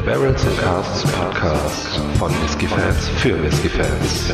Der Barrels and Casts Podcast von Whiskey Fans für Whiskey Fans.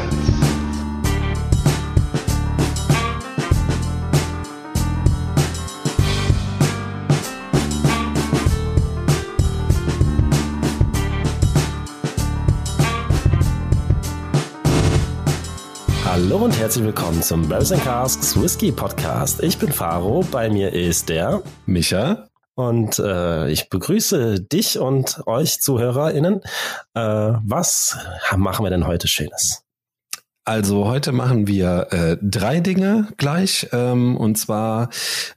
Hallo und herzlich willkommen zum Barrels and Casks Whisky Podcast. Ich bin Faro, bei mir ist der Micha. Und äh, ich begrüße dich und euch ZuhörerInnen. Äh, was machen wir denn heute Schönes? Also heute machen wir äh, drei Dinge gleich. Ähm, und zwar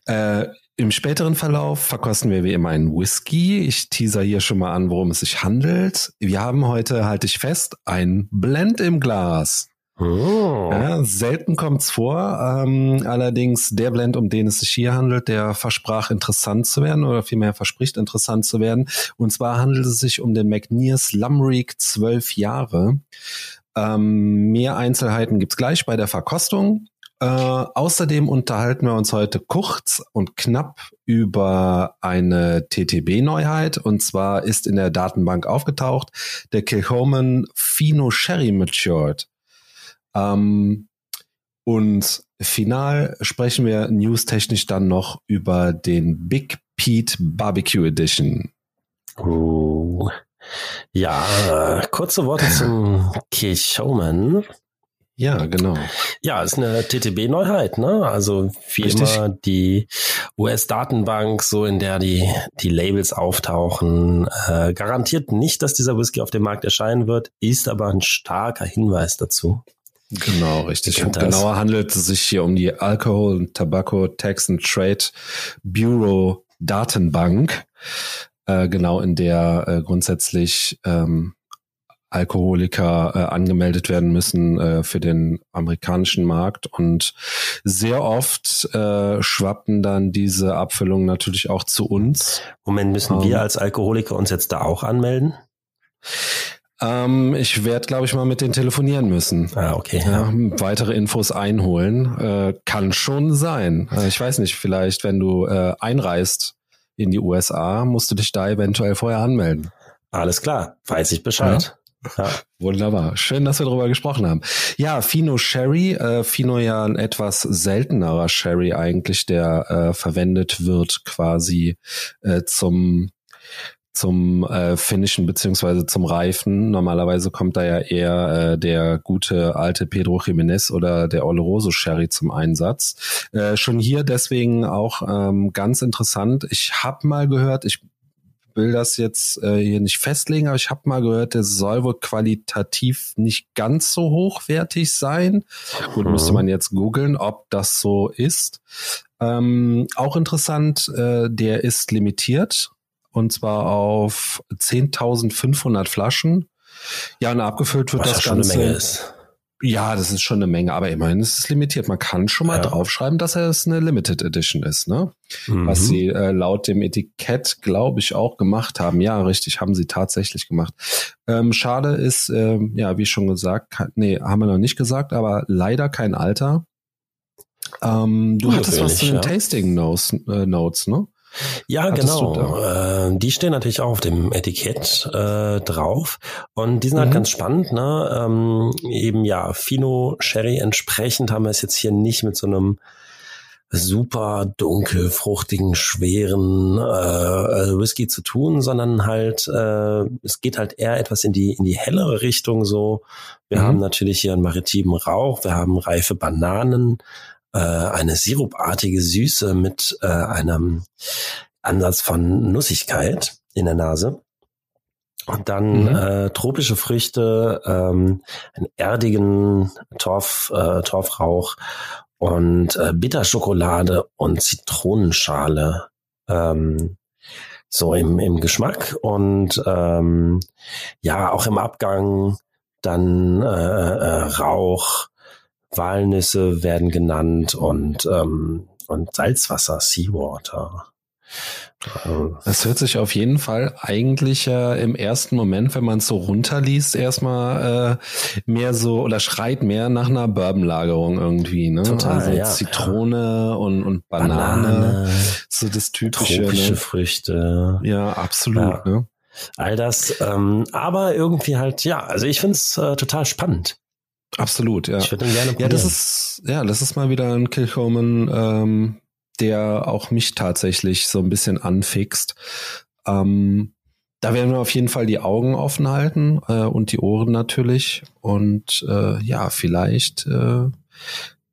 äh, im späteren Verlauf verkosten wir wie immer einen Whisky. Ich teaser hier schon mal an, worum es sich handelt. Wir haben heute, halte ich fest, ein Blend im Glas. Oh. Ja, selten kommt's vor. Ähm, allerdings der Blend, um den es sich hier handelt, der versprach interessant zu werden oder vielmehr verspricht interessant zu werden. Und zwar handelt es sich um den McNears Lumreek 12 Jahre. Ähm, mehr Einzelheiten gibt's gleich bei der Verkostung. Äh, außerdem unterhalten wir uns heute kurz und knapp über eine TTB-Neuheit. Und zwar ist in der Datenbank aufgetaucht der Kilchoman Fino Sherry Matured. Ähm, und final sprechen wir newstechnisch dann noch über den Big Pete Barbecue Edition. Uh, ja, kurze Worte zum Showman. Ja, genau. Ja, ist eine TTB-Neuheit, ne? Also wie Richtig. immer die US-Datenbank, so in der die, die Labels auftauchen, äh, garantiert nicht, dass dieser Whisky auf dem Markt erscheinen wird, ist aber ein starker Hinweis dazu. Genau, richtig. Und genauer handelt es sich hier um die Alcohol and Tobacco Tax and Trade Bureau Datenbank, äh, genau in der äh, grundsätzlich ähm, Alkoholiker äh, angemeldet werden müssen äh, für den amerikanischen Markt und sehr oft äh, schwappen dann diese Abfüllungen natürlich auch zu uns. Moment, müssen um, wir ähm. als Alkoholiker uns jetzt da auch anmelden? Ähm, ich werde, glaube ich, mal mit denen telefonieren müssen. Ah, okay. Ja, weitere Infos einholen. Äh, kann schon sein. Äh, ich weiß nicht, vielleicht, wenn du äh, einreist in die USA, musst du dich da eventuell vorher anmelden. Alles klar, weiß ich Bescheid. Ja. Ja. Wunderbar. Schön, dass wir darüber gesprochen haben. Ja, Fino Sherry. Äh, Fino ja ein etwas seltenerer Sherry eigentlich, der äh, verwendet wird quasi äh, zum zum äh, Finishen beziehungsweise zum Reifen. Normalerweise kommt da ja eher äh, der gute alte Pedro Jiménez oder der Oloroso Sherry zum Einsatz. Äh, schon hier deswegen auch ähm, ganz interessant. Ich habe mal gehört, ich will das jetzt äh, hier nicht festlegen, aber ich habe mal gehört, der soll wohl qualitativ nicht ganz so hochwertig sein. Gut, mhm. müsste man jetzt googeln, ob das so ist. Ähm, auch interessant, äh, der ist limitiert und zwar auf 10.500 Flaschen. Ja, und abgefüllt wird Was das Ganze. Schon eine Menge ist. Ja, das ist schon eine Menge, aber immerhin ist es limitiert. Man kann schon mal ja. draufschreiben, dass es eine Limited Edition ist, ne? Mhm. Was sie äh, laut dem Etikett, glaube ich, auch gemacht haben. Ja, richtig, haben sie tatsächlich gemacht. Ähm, schade ist, ähm, ja, wie schon gesagt, nee, haben wir noch nicht gesagt, aber leider kein Alter. Ähm, du hattest was zu den ja. Tasting Notes, äh, Notes, ne? Ja, Hattest genau. Äh, die stehen natürlich auch auf dem Etikett äh, drauf und die sind halt mhm. ganz spannend. Ne? Ähm, eben ja, Fino Sherry entsprechend haben wir es jetzt hier nicht mit so einem super dunkel, fruchtigen, schweren äh, Whisky zu tun, sondern halt äh, es geht halt eher etwas in die in die hellere Richtung so. Wir mhm. haben natürlich hier einen maritimen Rauch, wir haben reife Bananen, äh, eine sirupartige Süße mit äh, einem Ansatz von Nussigkeit in der Nase. Und dann mhm. äh, tropische Früchte, ähm, einen erdigen Torf, äh, Torfrauch und äh, Bitterschokolade und Zitronenschale. Ähm, so im, im Geschmack und ähm, ja, auch im Abgang dann äh, äh, Rauch, Walnüsse werden genannt und, ähm, und Salzwasser, Seawater. Das hört sich auf jeden Fall eigentlich äh, im ersten Moment, wenn man es so runterliest, erstmal äh, mehr so oder schreit mehr nach einer Bourbonlagerung irgendwie, ne? Total, also ja, Zitrone ja. Und, und Banane, Banane, so das typische. Tropische ne? Früchte. Ja, absolut, ja. ne? All das, ähm, aber irgendwie halt, ja, also ich finde es äh, total spannend. Absolut, ja. Ich würde ihn gerne Ja, das ist, ja, das ist mal wieder ein Kilchoman, ähm, der auch mich tatsächlich so ein bisschen anfixt. Ähm, da werden wir auf jeden Fall die Augen offen halten äh, und die Ohren natürlich. Und äh, ja, vielleicht äh,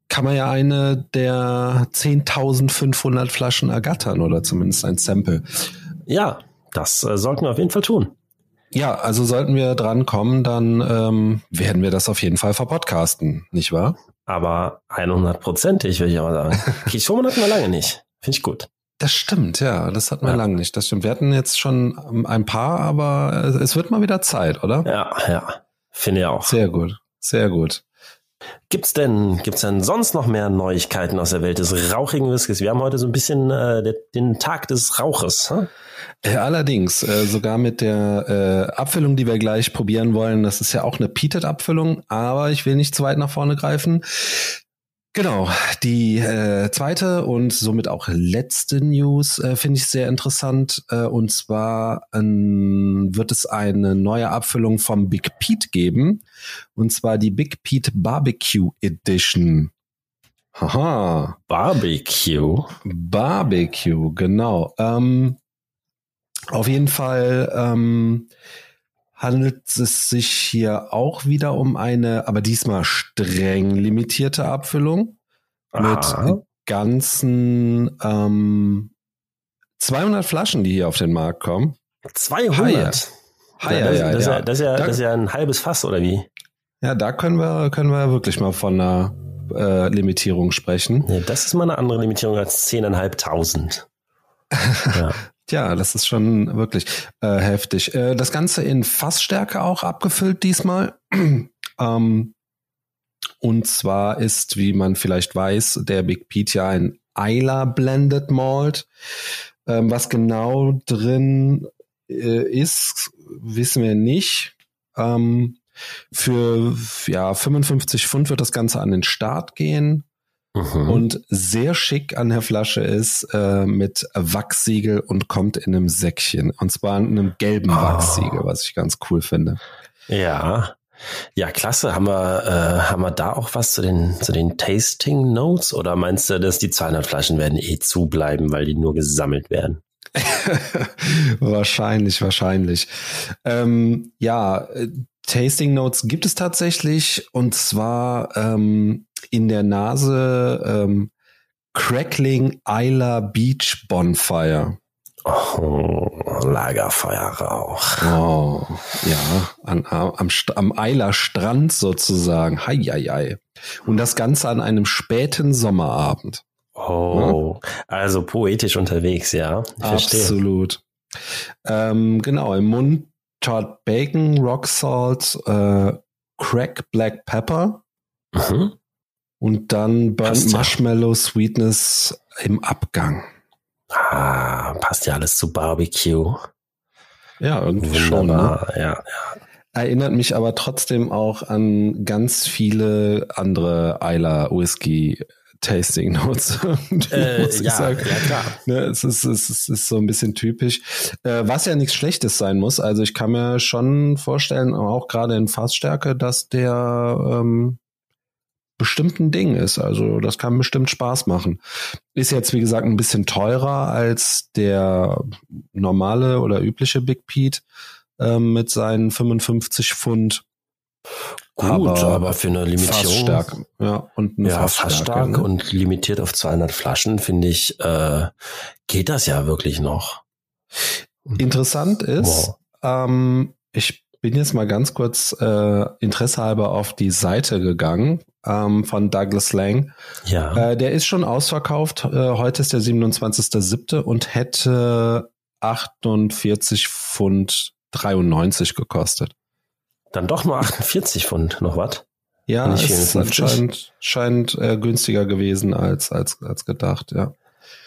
kann man ja eine der 10.500 Flaschen ergattern oder zumindest ein Sample. Ja, das äh, sollten wir auf jeden Fall tun. Ja, also sollten wir drankommen, dann ähm, werden wir das auf jeden Fall verpodcasten, nicht wahr? Aber 100%ig, würde ich aber sagen. Kishomen hatten wir lange nicht. Finde ich gut. Das stimmt, ja, das hatten wir Ja. lange nicht. Das stimmt. Wir hatten jetzt schon ähm, ein paar, aber äh, es wird mal wieder Zeit, oder? Ja, ja. Finde ich auch. Sehr gut, sehr gut. Gibt's denn, gibt's denn sonst noch mehr Neuigkeiten aus der Welt des rauchigen Whiskys? Wir haben heute so ein bisschen äh, den Tag des Rauches. Hm? Allerdings, äh, sogar mit der äh, Abfüllung, die wir gleich probieren wollen, das ist ja auch eine Peated-Abfüllung, aber ich will nicht zu weit nach vorne greifen. Genau, die äh, zweite und somit auch letzte News äh, finde ich sehr interessant. Äh, und zwar ähm, wird es eine neue Abfüllung vom Big Pete geben. Und zwar die Big Pete Barbecue Edition. Haha. Barbecue. Barbecue, genau. Ähm, auf jeden Fall ähm, handelt es sich hier auch wieder um eine, aber diesmal streng limitierte Abfüllung Aha. mit ganzen ähm, 200 Flaschen, die hier auf den Markt kommen. 200. Hi, das, ja, das, ist ja, ja, das, ist ja, Da- das ist ja ein halbes Fass, oder wie? ja, da können wir können wir wirklich mal von einer äh, Limitierung sprechen. Nee, das ist mal eine andere Limitierung als 10.500. ja. Ja, das ist schon wirklich äh, heftig. Äh, das Ganze in Fassstärke auch abgefüllt diesmal. ähm, und zwar ist, wie man vielleicht weiß, der Big Pete ja ein Isla Blended Malt. Ähm, was genau drin äh, ist, wissen wir nicht. Ähm, für ja 55 Pfund wird das Ganze an den Start gehen. Mhm. Und sehr schick an der Flasche ist äh, mit Wachsiegel und kommt in einem Säckchen. Und zwar in einem gelben Ah. Wachsiegel, was ich ganz cool finde. Ja. Ja, klasse. Haben wir, äh, haben wir da auch was zu den, zu den Tasting Notes? Oder meinst du, dass die 200 Flaschen werden eh zubleiben, weil die nur gesammelt werden? wahrscheinlich, wahrscheinlich. Ähm, ja, äh, Tasting Notes gibt es tatsächlich und zwar ähm, in der Nase ähm, Crackling Isla Beach Bonfire. Oh, Lagerfeuerrauch. Oh, ja, an, am, am Eiler Strand sozusagen. Hei, hei, hei. Und das Ganze an einem späten Sommerabend. Oh, also poetisch unterwegs, ja. Ich verstehe. Absolut. Ähm, genau, im Mund Tart Bacon, Rock Salt, äh, Crack Black Pepper Mhm. Und dann Burnt ja. Marshmallow Sweetness im Abgang. Ah, passt ja alles zu Barbecue. Ja, irgendwie schon. Ne? Wunderbar, ja. Erinnert mich aber trotzdem auch an ganz viele andere Eiler Whisky Tasting Notes. Äh, ja, ja, klar. Ne, es, ist, es, ist, es ist so ein bisschen typisch. Äh, was ja nichts Schlechtes sein muss. Also ich kann mir schon vorstellen, auch gerade in Fassstärke, dass der ähm, bestimmt ein Ding ist. Also das kann bestimmt Spaß machen. Ist jetzt, wie gesagt, ein bisschen teurer als der normale oder übliche Big Pete ähm, mit seinen 55 Pfund. Gut, Aber aber, für eine Limitierung. Fassstark. Ja, und eine Ja, fast Fassstarke, stark ne? und limitiert auf 200 Flaschen, finde ich, äh, geht das ja wirklich noch. Interessant ist, Wow. ähm, ich bin jetzt mal ganz kurz äh, interessehalber auf die Seite gegangen ähm, von Douglas Lang. Ja. Äh, der ist schon ausverkauft. Äh, heute ist der 27.07. und hätte 48 Pfund 93 gekostet. Dann doch nur 48 Pfund, noch was? Ja, es ist 54. anscheinend scheint äh, günstiger gewesen als als als gedacht. Ja.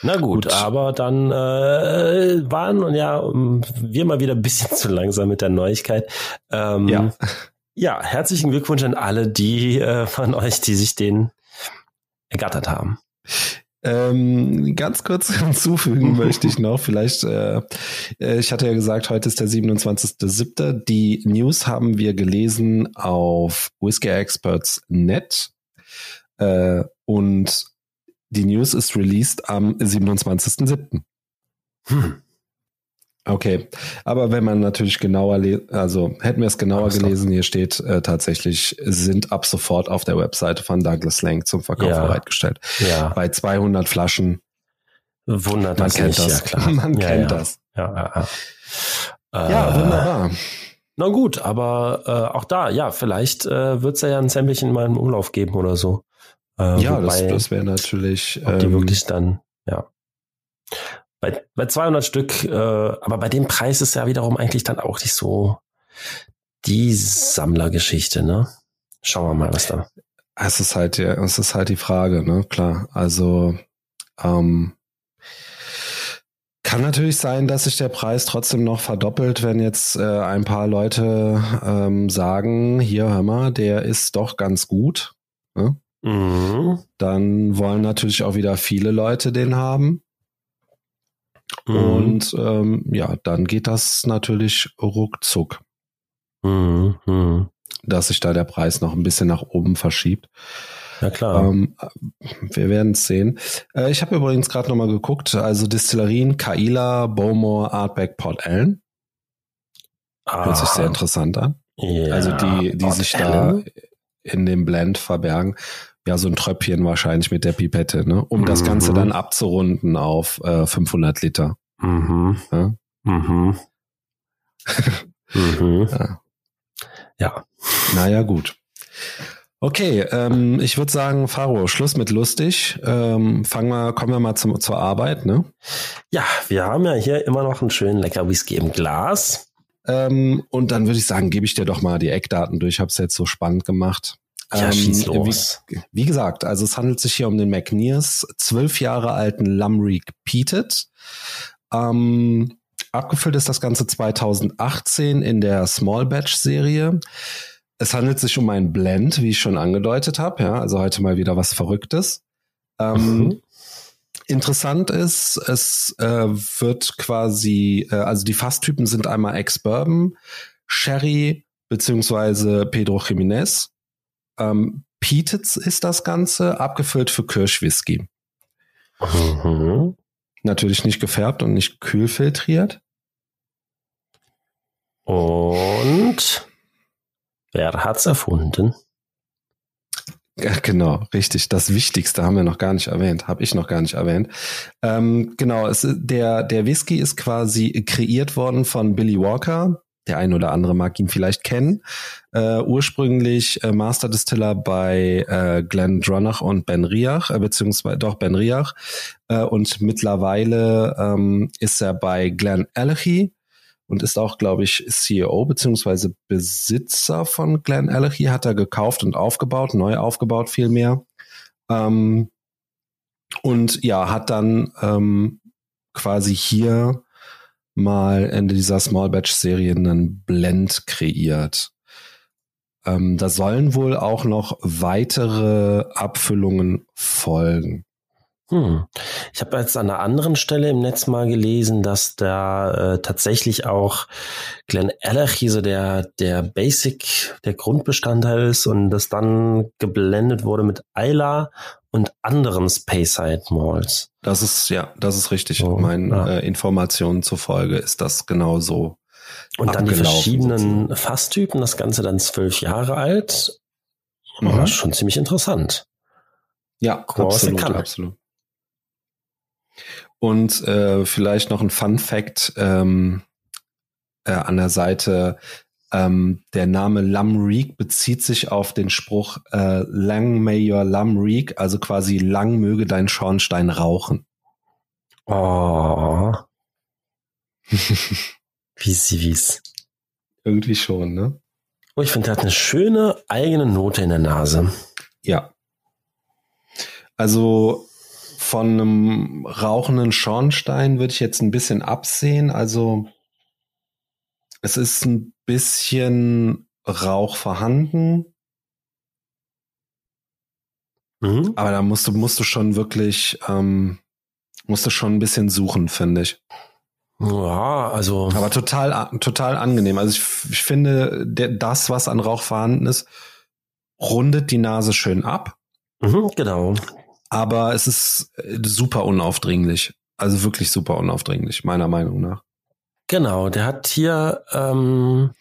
Na gut, Gut. aber dann äh, waren ja wir mal wieder ein bisschen zu langsam mit der Neuigkeit. Ähm, Ja. Ja, herzlichen Glückwunsch an alle, die äh, von euch, die sich den ergattert haben. Ähm, ganz kurz hinzufügen möchte ich noch, vielleicht, äh, äh ich hatte ja gesagt, heute ist der 27.07. Die News haben wir gelesen auf whiskeyexperts.net äh, und die News ist released am 27.07. Hm. Okay, aber wenn man natürlich genauer, also hätten wir es genauer gelesen, hier steht äh, tatsächlich, sind ab sofort auf der Webseite von Douglas Lang zum Verkauf ja. bereitgestellt. Ja. Bei 200 Flaschen. Wundert man das kennt nicht, das. ja klar. Man ja, kennt das. Ja, ja, ja. ja äh, wunderbar. Na gut, aber äh, auch da, ja, vielleicht äh, wird es ja ein Samplechen in meinem Umlauf geben oder so. Äh, ja, wobei, das, das wäre natürlich. Ob die ähm, wirklich dann, ja bei, bei 200 Stück, äh, aber bei dem Preis ist ja wiederum eigentlich dann auch nicht so die Sammlergeschichte, ne? Schauen wir mal, was da. Es ist halt, ja, es ist halt die Frage, ne? Klar. Also, ähm, kann natürlich sein, dass sich der Preis trotzdem noch verdoppelt, wenn jetzt äh, ein paar Leute ähm, sagen, hier hör mal, der ist doch ganz gut. Ne? Mhm. Dann wollen natürlich auch wieder viele Leute den haben. Mhm. Und ähm, ja, dann geht das natürlich ruckzuck. Mhm. Dass sich da der Preis noch ein bisschen nach oben verschiebt. Ja klar. Ähm, wir werden es sehen. Äh, ich habe übrigens gerade nochmal geguckt, also Distillerien Kaila, Bowmore, Artback, Port Allen. Ah. Hört sich sehr interessant an. Ja, also die, die sich Allen. da in dem Blend verbergen ja so ein Tröpfchen wahrscheinlich mit der Pipette, ne? um mhm. das Ganze mhm. dann abzurunden auf äh, 500 Liter. Mhm. Ja. Mhm. mhm. ja. ja. Naja, gut. Okay, ähm, ich würde sagen, Faro, Schluss mit lustig. Ähm, fangen wir, kommen wir mal zum, zur Arbeit, ne? Ja, wir haben ja hier immer noch einen schönen lecker Whisky im Glas. Ähm, und dann würde ich sagen, gebe ich dir doch mal die Eckdaten durch. Ich habe es jetzt so spannend gemacht. Ja, schieß ähm, los. Wie, wie, gesagt, also es handelt sich hier um den McNears zwölf Jahre alten Lumreek Peated. Ähm, abgefüllt ist das Ganze 2018 in der Small Batch Serie. Es handelt sich um ein Blend, wie ich schon angedeutet habe. Ja, also heute mal wieder was Verrücktes. Ähm, mhm. Interessant ist, es äh, wird quasi, äh, also die Fasstypen sind einmal Ex-Bourbon, Sherry beziehungsweise Pedro Jiménez. Ähm, Peated ist das Ganze, abgefüllt für Kirschwhisky. Mhm. Natürlich nicht gefärbt und nicht kühl filtriert. Und wer hat's erfunden? Ja, genau, richtig. Das Wichtigste haben wir noch gar nicht erwähnt, habe ich noch gar nicht erwähnt. Ähm, genau, es, der, der Whisky ist quasi kreiert worden von Billy Walker, der ein oder andere mag ihn vielleicht kennen. Äh, ursprünglich äh, Master Distiller bei äh, Glenn Dronach und Ben Riach, äh, beziehungsweise doch Ben Riach. Äh, und mittlerweile ähm, ist er bei Glenn Alechi und ist auch, glaube ich, CEO beziehungsweise Besitzer von Glenn Alechi. Hat er gekauft und aufgebaut, neu aufgebaut vielmehr. Ähm, und ja, hat dann ähm, quasi hier mal in dieser Small Batch Serie einen Blend kreiert. Ähm, da sollen wohl auch noch weitere Abfüllungen folgen. Hm. Ich habe jetzt an einer anderen Stelle im Netz mal gelesen, dass da äh, tatsächlich auch Glenn Allergy so der, der Basic, der Grundbestandteil ist und das dann geblendet wurde mit Ayla und anderen Speyside Malls. Das ist, ja, das ist richtig. Oh, Meinen ja. äh, Informationen zufolge ist das genau so. Und dann die verschiedenen Fasstypen, das Ganze dann zwölf Jahre alt. Mhm. schon ziemlich interessant. Ja, Große absolut, absolut. Und äh, vielleicht noch ein Fun Fact ähm, äh, an der Seite. Ähm, der Name Lamreek bezieht sich auf den Spruch äh, Lang may your Lamreek, also quasi lang möge dein Schornstein rauchen. Oh. wie süß. Irgendwie schon, ne? Oh, ich finde, der hat eine schöne eigene Note in der Nase. Ja. Also von einem rauchenden Schornstein würde ich jetzt ein bisschen absehen. Also es ist ein bisschen Rauch vorhanden. Mhm. Aber da musst du, musst du schon wirklich, ähm, musst du schon ein bisschen suchen, finde ich. Ja, also. Aber total, total angenehm. Also ich, ich finde, der, das, was an Rauch vorhanden ist, rundet die Nase schön ab. Mhm, genau. Aber es ist super unaufdringlich. Also wirklich super unaufdringlich, meiner Meinung nach. Genau, der hat hier, ähm,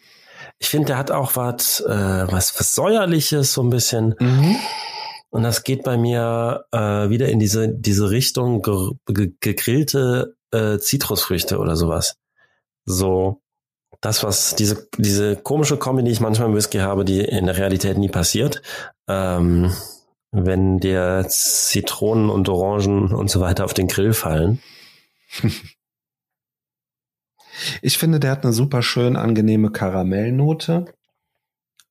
ich finde, der hat auch was, äh, was, was säuerliches, so ein bisschen. Mhm. Und das geht bei mir äh, wieder in diese, diese Richtung ge ge gegrillte äh, Zitrusfrüchte oder sowas. So das, was diese, diese komische Kombi, die ich manchmal im Whisky habe, die in der Realität nie passiert. Ähm, wenn dir Zitronen und Orangen und so weiter auf den Grill fallen. Ich finde, der hat eine super schön angenehme Karamellnote.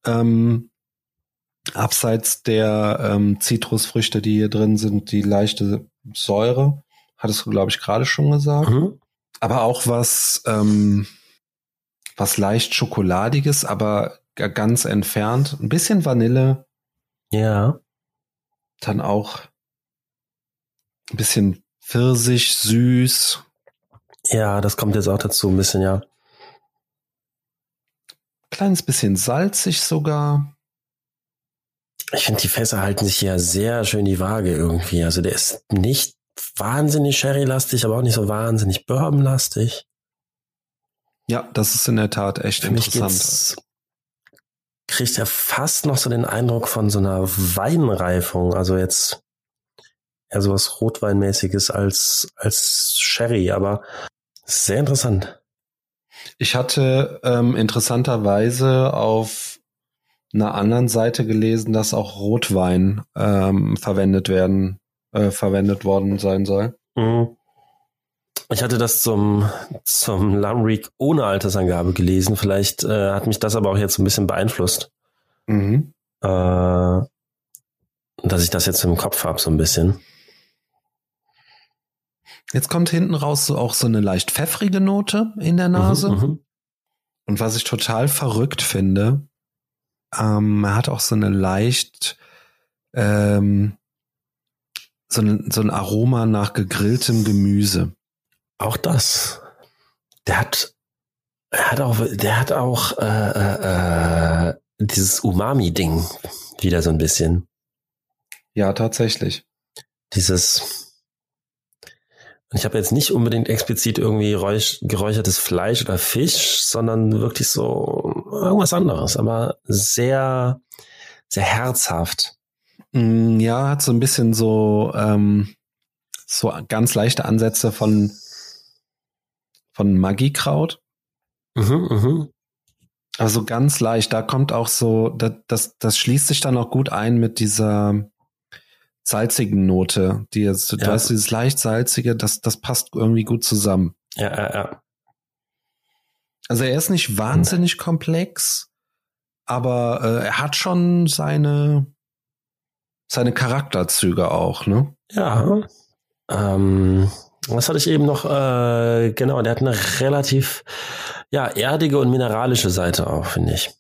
Ähm, abseits der ähm, Zitrusfrüchte, die hier drin sind, die leichte Säure, hattest du, glaube ich, gerade schon gesagt. Mhm. Aber auch was, ähm, was leicht Schokoladiges, aber ganz entfernt. Ein bisschen Vanille. Ja. Dann auch ein bisschen Pfirsich, süß. Ja, das kommt jetzt auch dazu, ein bisschen, ja. Kleines bisschen salzig sogar. Ich finde, die Fässer halten sich ja sehr schön die Waage irgendwie. Also der ist nicht wahnsinnig Sherry-lastig, aber auch nicht so wahnsinnig Bourbon-lastig. Ja, das ist in der Tat echt Für interessant. kriegt er fast noch so den Eindruck von so einer Weinreifung. Also jetzt eher sowas Rotweinmäßiges als, als Sherry, aber sehr interessant. Ich hatte ähm, interessanterweise auf einer anderen Seite gelesen, dass auch Rotwein ähm, verwendet werden, äh, verwendet worden sein soll. Mhm. Ich hatte das zum, zum Lamrick ohne Altersangabe gelesen. Vielleicht äh, hat mich das aber auch jetzt ein bisschen beeinflusst. Mhm. Äh, dass ich das jetzt im Kopf habe, so ein bisschen. Jetzt kommt hinten raus so auch so eine leicht pfeffrige Note in der Nase. Mhm, mhm. Und was ich total verrückt finde, ähm, er hat auch so eine leicht ähm, so, ein, so ein Aroma nach gegrilltem Gemüse. Auch das. Der hat, er hat auch, der hat auch äh, äh, äh, dieses Umami-Ding wieder so ein bisschen. Ja, tatsächlich. Dieses ich habe jetzt nicht unbedingt explizit irgendwie räuch, geräuchertes Fleisch oder Fisch, sondern wirklich so irgendwas anderes, aber sehr, sehr herzhaft. Mm, ja, hat so ein bisschen so, ähm, so ganz leichte Ansätze von, von Magiekraut. Mhm, mhm. Also ganz leicht, da kommt auch so, das, das, das schließt sich dann auch gut ein mit dieser, salzigen Note, die jetzt, ja. du hast dieses leicht salzige, das, das passt irgendwie gut zusammen. Ja, ja, ja. Also er ist nicht wahnsinnig hm. komplex, aber äh, er hat schon seine, seine Charakterzüge auch, ne? Ja. Ähm, was hatte ich eben noch? Äh, genau, der hat eine relativ ja erdige und mineralische Seite auch, finde ich.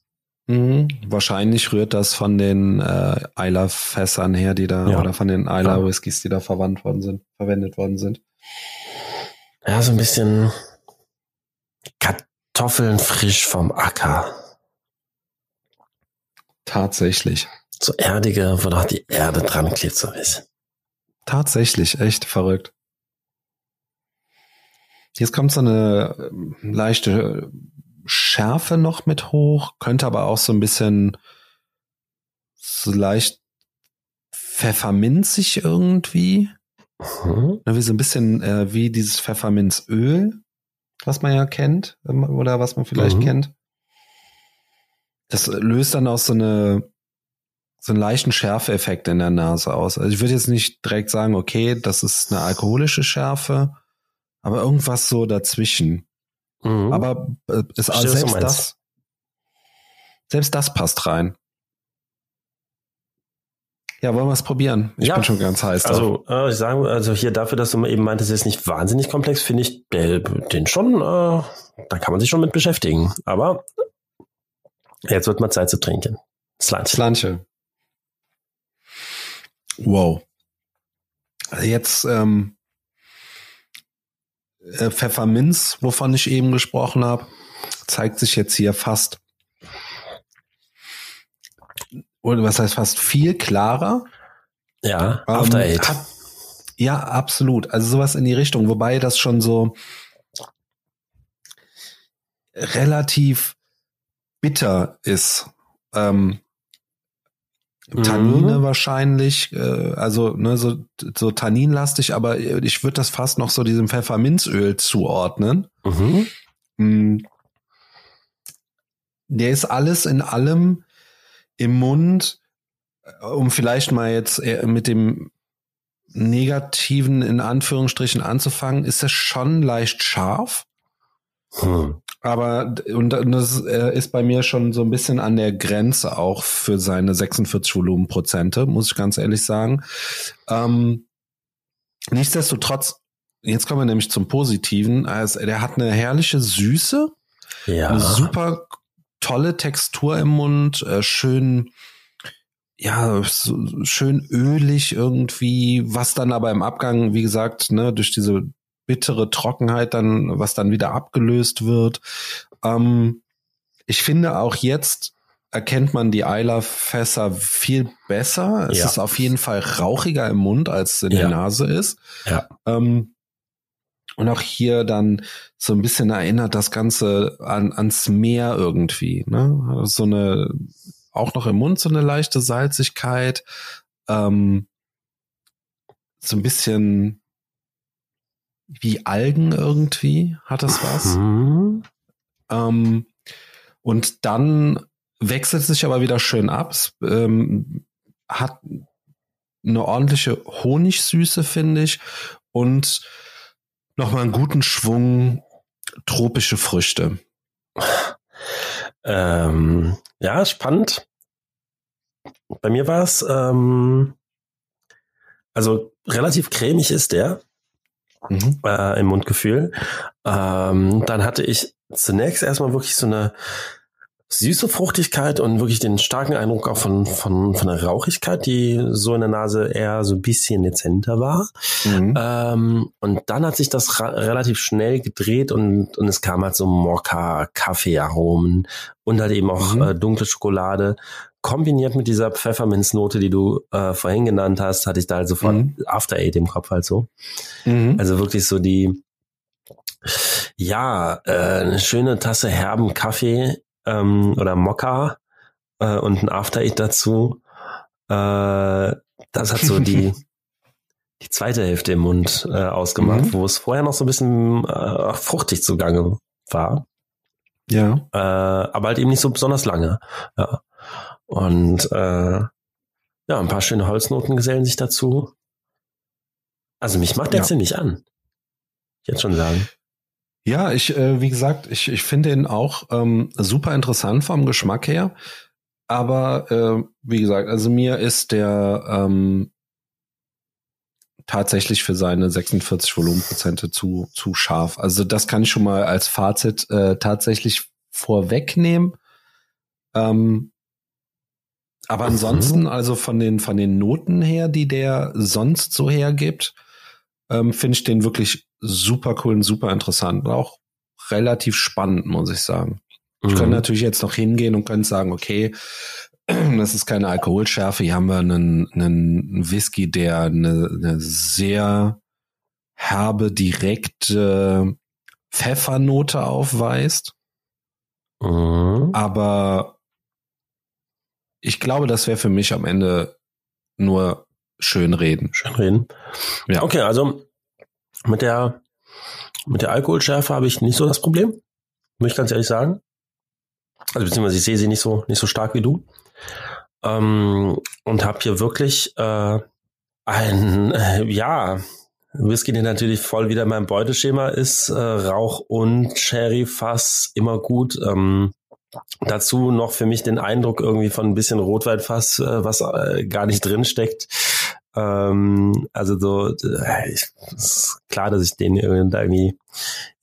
Mhm. Wahrscheinlich rührt das von den äh, Eiler-Fässern her, die da, ja. oder von den Eiler-Whiskys, die da verwandt worden sind, verwendet worden sind. Ja, so ein bisschen Kartoffeln frisch vom Acker. Tatsächlich. So erdige, wo noch die Erde dran klebt, so ist. Tatsächlich, echt verrückt. Jetzt kommt so eine ähm, leichte Schärfe noch mit hoch, könnte aber auch so ein bisschen so leicht pfefferminzig irgendwie. Mhm. Wie so ein bisschen äh, wie dieses Pfefferminzöl, was man ja kennt ähm, oder was man vielleicht mhm. kennt. Das löst dann auch so eine so einen leichten Schärfeeffekt in der Nase aus. Also ich würde jetzt nicht direkt sagen, okay, das ist eine alkoholische Schärfe, aber irgendwas so dazwischen. Mhm. Aber äh, ist, also selbst das, selbst das passt rein. Ja, wollen wir es probieren? Ich ja. bin schon ganz heiß. Also, äh, ich sage, also hier dafür, dass du eben meintest, ist nicht wahnsinnig komplex, finde ich den schon, äh, da kann man sich schon mit beschäftigen. Aber jetzt wird mal Zeit zu trinken. Slanche. Slanche. Wow. Jetzt ähm, äh, Pfefferminz, wovon ich eben gesprochen habe, zeigt sich jetzt hier fast oder was heißt fast viel klarer. Ja, After ähm, Eight. Hat, ja, absolut. Also sowas in die Richtung, wobei das schon so relativ bitter ist. Ähm, Tannine mhm. wahrscheinlich, äh, also ne, so, so tanninlastig, aber ich würde das fast noch so diesem Pfefferminzöl zuordnen. Mhm. Mm. Der ist alles in allem im Mund, äh, um vielleicht mal jetzt mit dem Negativen in Anführungsstrichen anzufangen, ist es schon leicht scharf. Hm. Aber und das äh, ist bei mir schon so ein bisschen an der Grenze auch für seine 46 Volumenprozente, muss ich ganz ehrlich sagen. Ähm, nichtsdestotrotz, jetzt kommen wir nämlich zum Positiven. Also, der hat eine herrliche Süße, ja. eine super tolle Textur im Mund, äh, schön, ja, so, schön ölig irgendwie, was dann aber im Abgang, wie gesagt, ne, durch diese bittere Trockenheit dann, was dann wieder abgelöst wird. Ähm, ich finde auch jetzt erkennt man die Eiler-Fässer viel besser. Es ja. ist auf jeden Fall rauchiger im Mund, als in ja. der Nase ist. Ja. Ähm, und auch hier dann so ein bisschen erinnert das Ganze an, ans Meer irgendwie. Ne? So eine, auch noch im Mund so eine leichte Salzigkeit. Ähm, so ein bisschen wie Algen irgendwie, hat das was. Mhm. Ähm, und dann wechselt sich aber wieder schön ab. Es, ähm, hat eine ordentliche Honigsüße, finde ich. Und nochmal einen guten Schwung tropische Früchte. Ähm, ja, spannend. Bei mir war es, ähm, also relativ cremig ist der mhm. äh, im Mundgefühl. Ähm, dann hatte ich zunächst erstmal wirklich so eine süße Fruchtigkeit und wirklich den starken Eindruck auch von, von, von der Rauchigkeit, die so in der Nase eher so ein bisschen dezenter war. Mhm. Ähm, und dann hat sich das relativ schnell gedreht und, und es kam halt so Mokka, Kaffeearomen und halt eben auch mhm. äh, dunkle Schokolade. Kombiniert mit dieser Pfefferminznote, die du äh, vorhin genannt hast, hatte ich da halt sofort mhm. After Eight im Kopf halt so. Mhm. Also wirklich so die, ja, äh, eine schöne Tasse herben Kaffee ähm, oder Mokka äh, und ein After Eat dazu. Äh, das hat so die die zweite Hälfte im Mund äh, ausgemacht, mhm. wo es vorher noch so ein bisschen äh, fruchtig zugange war. Ja. Äh, aber halt eben nicht so besonders lange. Ja. Und äh, ja, ein paar schöne Holznoten gesellen sich dazu. Also mich macht der ja. ziemlich an. Ich jetzt schon sagen. Ja, ich, äh, wie gesagt, ich, ich finde ihn auch ähm, super interessant vom Geschmack her. Aber äh, wie gesagt, also mir ist der ähm, tatsächlich für seine 46 Volumenprozente zu, zu scharf. Also das kann ich schon mal als Fazit äh, tatsächlich vorwegnehmen. Ähm, aber mhm. ansonsten, also von den, von den Noten her, die der sonst so hergibt, ähm, finde ich den wirklich super cool und super interessant. Und auch relativ spannend, muss ich sagen. Mhm. Ich könnte natürlich jetzt noch hingehen und könnte sagen, okay, das ist keine Alkoholschärfe. Hier haben wir einen, einen Whisky, der eine, eine sehr herbe, direkte Pfeffernote aufweist. Mhm. Aber ich glaube, das wäre für mich am Ende nur schön reden. Schön reden. Ja. Okay, also mit der, mit der Alkoholschärfe habe ich nicht so das Problem. Muss ich ganz ehrlich sagen. Also beziehungsweise ich sehe sie nicht so, nicht so stark wie du. Ähm, und habe hier wirklich äh, ein, äh, ja, Whisky, der natürlich voll wieder mein Beuteschema ist. Äh, Rauch und Sherry-Fass immer gut. Ähm, dazu noch für mich den Eindruck irgendwie von ein bisschen Rotweinfass, äh, was äh, gar nicht drin steckt. Ähm, also so, äh, ich, ist klar, dass ich den irgendwie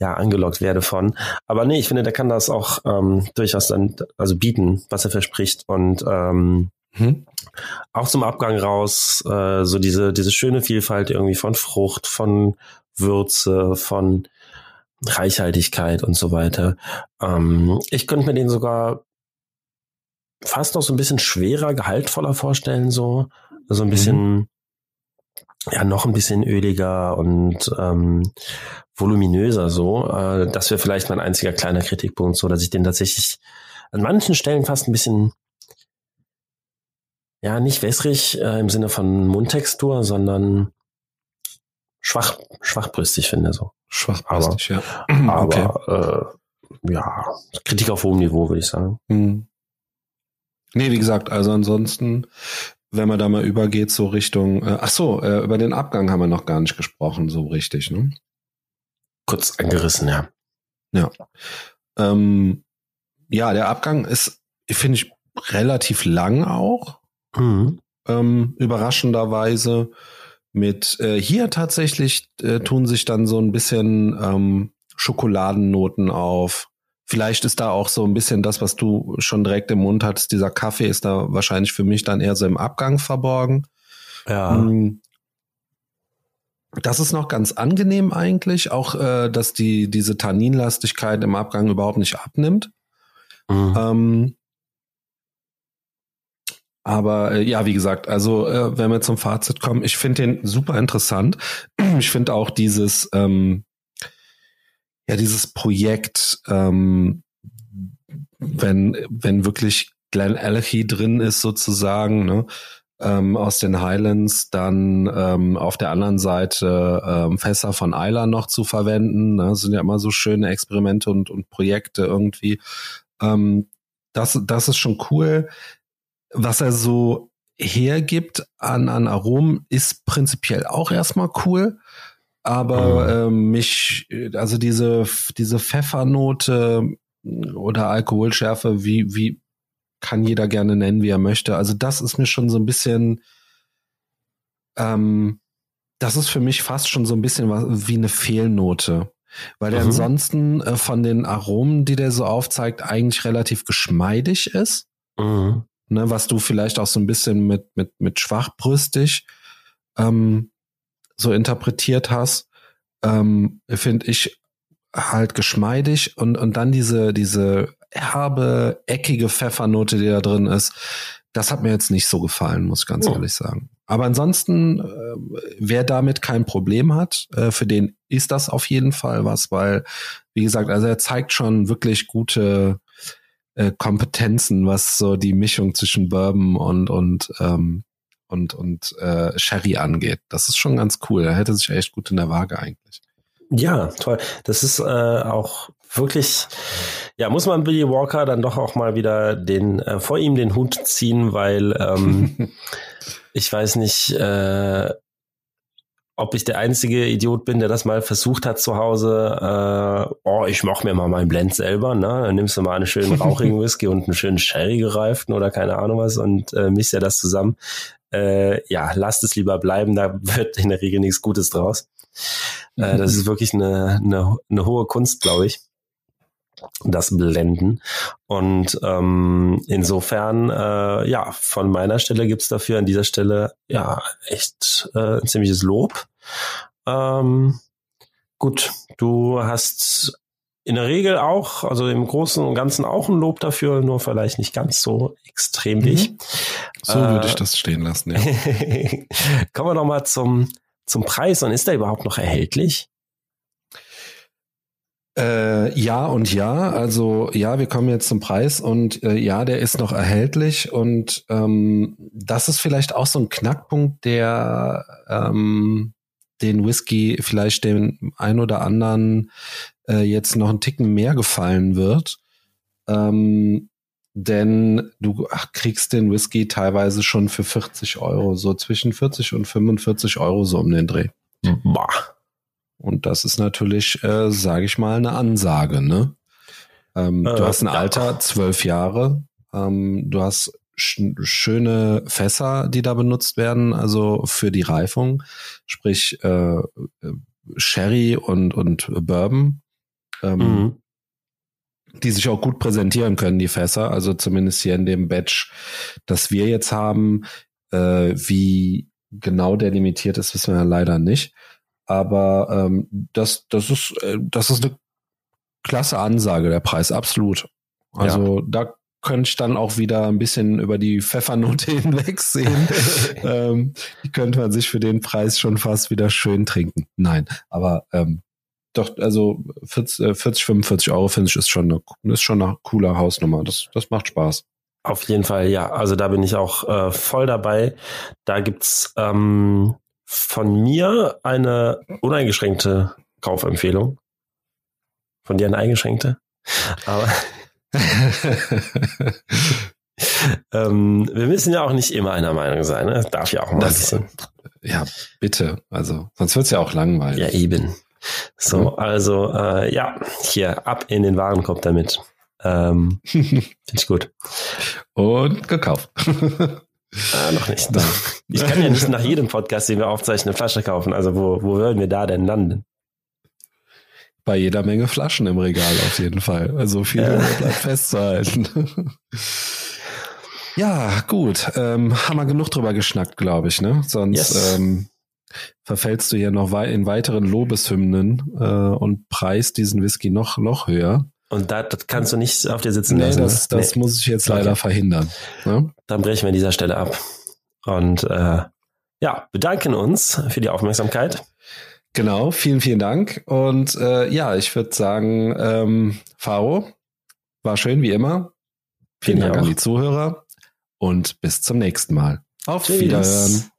ja angelockt werde von. Aber nee, ich finde, der kann das auch ähm, durchaus dann also bieten, was er verspricht. Und ähm, Mhm. Auch zum Abgang raus, äh, so diese, diese schöne Vielfalt irgendwie von Frucht, von Würze, von Reichhaltigkeit und so weiter. Ähm, ich könnte mir den sogar fast noch so ein bisschen schwerer, gehaltvoller vorstellen, so. So ein bisschen, mhm. Ja, noch ein bisschen öliger und ähm, voluminöser so. Äh, das wäre vielleicht mein einziger kleiner Kritikpunkt, so dass ich den tatsächlich an manchen Stellen fast ein bisschen ja, nicht wässrig äh, im Sinne von Mundtextur, sondern schwach, schwachbrüstig finde so. Schwachbrüstig, ja. Aber äh, ja, Kritik auf hohem Niveau, würde ich sagen. Mhm. Nee, wie gesagt, also ansonsten, wenn man da mal übergeht, so Richtung, äh, ach so, äh, über den Abgang haben wir noch gar nicht gesprochen, so richtig, ne? Kurz angerissen, ja. Ja. Ähm, ja, der Abgang ist, finde ich, relativ lang auch. Mhm. Ähm, überraschenderweise. Mit äh, hier tatsächlich äh, tun sich dann so ein bisschen ähm, Schokoladennoten auf. Vielleicht ist da auch so ein bisschen das, was du schon direkt im Mund hattest. Dieser Kaffee ist da wahrscheinlich für mich dann eher so im Abgang verborgen. Ja. Mm. Das ist noch ganz angenehm eigentlich, auch äh, dass die diese Tanninlastigkeit im Abgang überhaupt nicht abnimmt. Mhm. Ähm, aber äh, ja, wie gesagt, also äh, wenn wir zum Fazit kommen, ich finde den super interessant. Ich finde auch dieses, ähm, ja, dieses Projekt, ähm, wenn, wenn wirklich Glenn Allergy drin ist sozusagen, ne, ähm, aus den Highlands, dann ähm, auf der anderen Seite ähm, Fässer von Eiler noch zu verwenden. Ne? Sind ja immer so schöne Experimente und, und Projekte irgendwie. Ähm, das, das ist schon cool was er so hergibt an, an Aromen, ist prinzipiell auch erstmal cool. Aber mhm. äh, mich, also diese, diese Pfeffernote oder Alkoholschärfe, wie, wie kann jeder gerne nennen, wie er möchte. Also das ist mir schon so ein bisschen, ähm, das ist für mich fast schon so ein bisschen was, wie eine Fehlnote. Weil der mhm. ansonsten äh, von den Aromen, die der so aufzeigt, eigentlich relativ geschmeidig ist. Mhm ne, was du vielleicht auch so ein bisschen mit, mit, mit schwachbrüstig ähm, so interpretiert hast, ähm, finde ich halt geschmeidig und, und dann diese, diese herbe, eckige Pfeffernote, die da drin ist, das hat mir jetzt nicht so gefallen, muss ich ganz oh. ehrlich sagen. Aber ansonsten, äh, wer damit kein Problem hat, äh, für den ist das auf jeden Fall was, weil, wie gesagt, also er zeigt schon wirklich gute, äh, Kompetenzen, was so die Mischung zwischen Bourbon und und ähm, und und äh, Sherry angeht. Das ist schon ganz cool. Er hätte sich echt gut in der Waage eigentlich. Ja, toll. Das ist äh, auch wirklich, ja, muss man Billy Walker dann doch auch mal wieder den äh, vor ihm den Hut ziehen, weil ähm, ich weiß nicht, äh, ob ich der einzige Idiot bin, der das mal versucht hat zu Hause. Äh, oh, ich mach mir mal meinen Blend selber. Ne? Dann nimmst du mal einen schönen rauchigen Whisky und einen schönen Sherry gereiften oder keine Ahnung was und äh, mischst ja das zusammen. Äh, ja, lasst es lieber bleiben. Da wird in der Regel nichts Gutes draus. Äh, das ist wirklich eine, eine, eine hohe Kunst, glaube ich das Blenden. Und ähm, insofern, äh, ja, von meiner Stelle gibt's dafür an dieser Stelle ja echt äh, ein ziemliches Lob. Ähm, gut, du hast in der Regel auch, also im Großen und Ganzen auch ein Lob dafür, nur vielleicht nicht ganz so extrem wie ich. Mhm. So äh, würde ich das stehen lassen, ja. Kommen wir noch mal zum, zum Preis und ist der überhaupt noch erhältlich? Äh, ja und ja, also ja, wir kommen jetzt zum Preis und äh, ja, der ist noch erhältlich und ähm, das ist vielleicht auch so ein Knackpunkt, der ähm, den Whisky vielleicht dem ein oder anderen äh, jetzt noch einen Ticken mehr gefallen wird. Ähm, denn du ach, kriegst den Whisky teilweise schon für 40 Euro, so zwischen 40 und 45 Euro so um den Dreh. Boah. Und das ist natürlich, äh, sage ich mal, eine Ansage. Ne? Ähm, äh, du hast ein. Alter, zwölf Jahre. Ähm, du hast sch schöne Fässer, die da benutzt werden, also für die Reifung, sprich äh, Sherry und, und Bourbon. Ähm, mhm. die sich auch gut präsentieren können, die Fässer. Also zumindest hier in dem Batch, das wir jetzt haben, äh, wie genau der limitiert ist, wissen wir ja leider nicht. Aber ähm, das, das ist, äh, das ist eine klasse Ansage, der Preis, absolut. Also ja. da könnte ich dann auch wieder ein bisschen über die Pfeffernote hinwegsehen. ähm, die könnte man sich für den Preis schon fast wieder schön trinken. Nein, aber ähm, doch, also 40, 40 45 Euro finde ich ist schon eine, ist schon eine coole Hausnummer. Das, das macht Spaß. Auf jeden Fall, ja. Also da bin ich auch äh, voll dabei. Da gibt's ähm, von mir eine uneingeschränkte Kaufempfehlung. Von dir eine eingeschränkte. Aber ähm, wir müssen ja auch nicht immer einer Meinung sein. Ne? Das darf ja auch mal das, ein bisschen. Ja, bitte. Also, sonst wird's ja auch langweilig. Ja, eben. So, mhm. also äh, ja, hier ab in den Warenkorb damit. Ähm, Finde ich gut. Und gekauft. Ah, noch nicht. Ich kann ja nicht nach jedem Podcast, den wir aufzeichnen, eine Flasche kaufen. Also wo, wo würden wir da denn landen? Bei jeder Menge Flaschen im Regal auf jeden Fall. Also viel ja. bleibt festzuhalten. ja, gut. Ähm, haben wir genug drüber geschnackt, glaube ich, ne? Sonst yes. ähm, verfällst du hier noch in weiteren Lobeshymnen äh, und preist diesen Whisky noch, noch höher. Und da, das kannst du nicht auf dir sitzen nee, lassen. Das, ne? das nee. muss ich jetzt leider okay. verhindern. Ne? Dann brechen wir an dieser Stelle ab. Und äh, ja, bedanken uns für die Aufmerksamkeit. Genau, vielen, vielen Dank. Und äh, ja, ich würde sagen, ähm, Faro, war schön wie immer. Vielen Dank an die Zuhörer und bis zum nächsten Mal. Auf Tschüss. Wiederhören.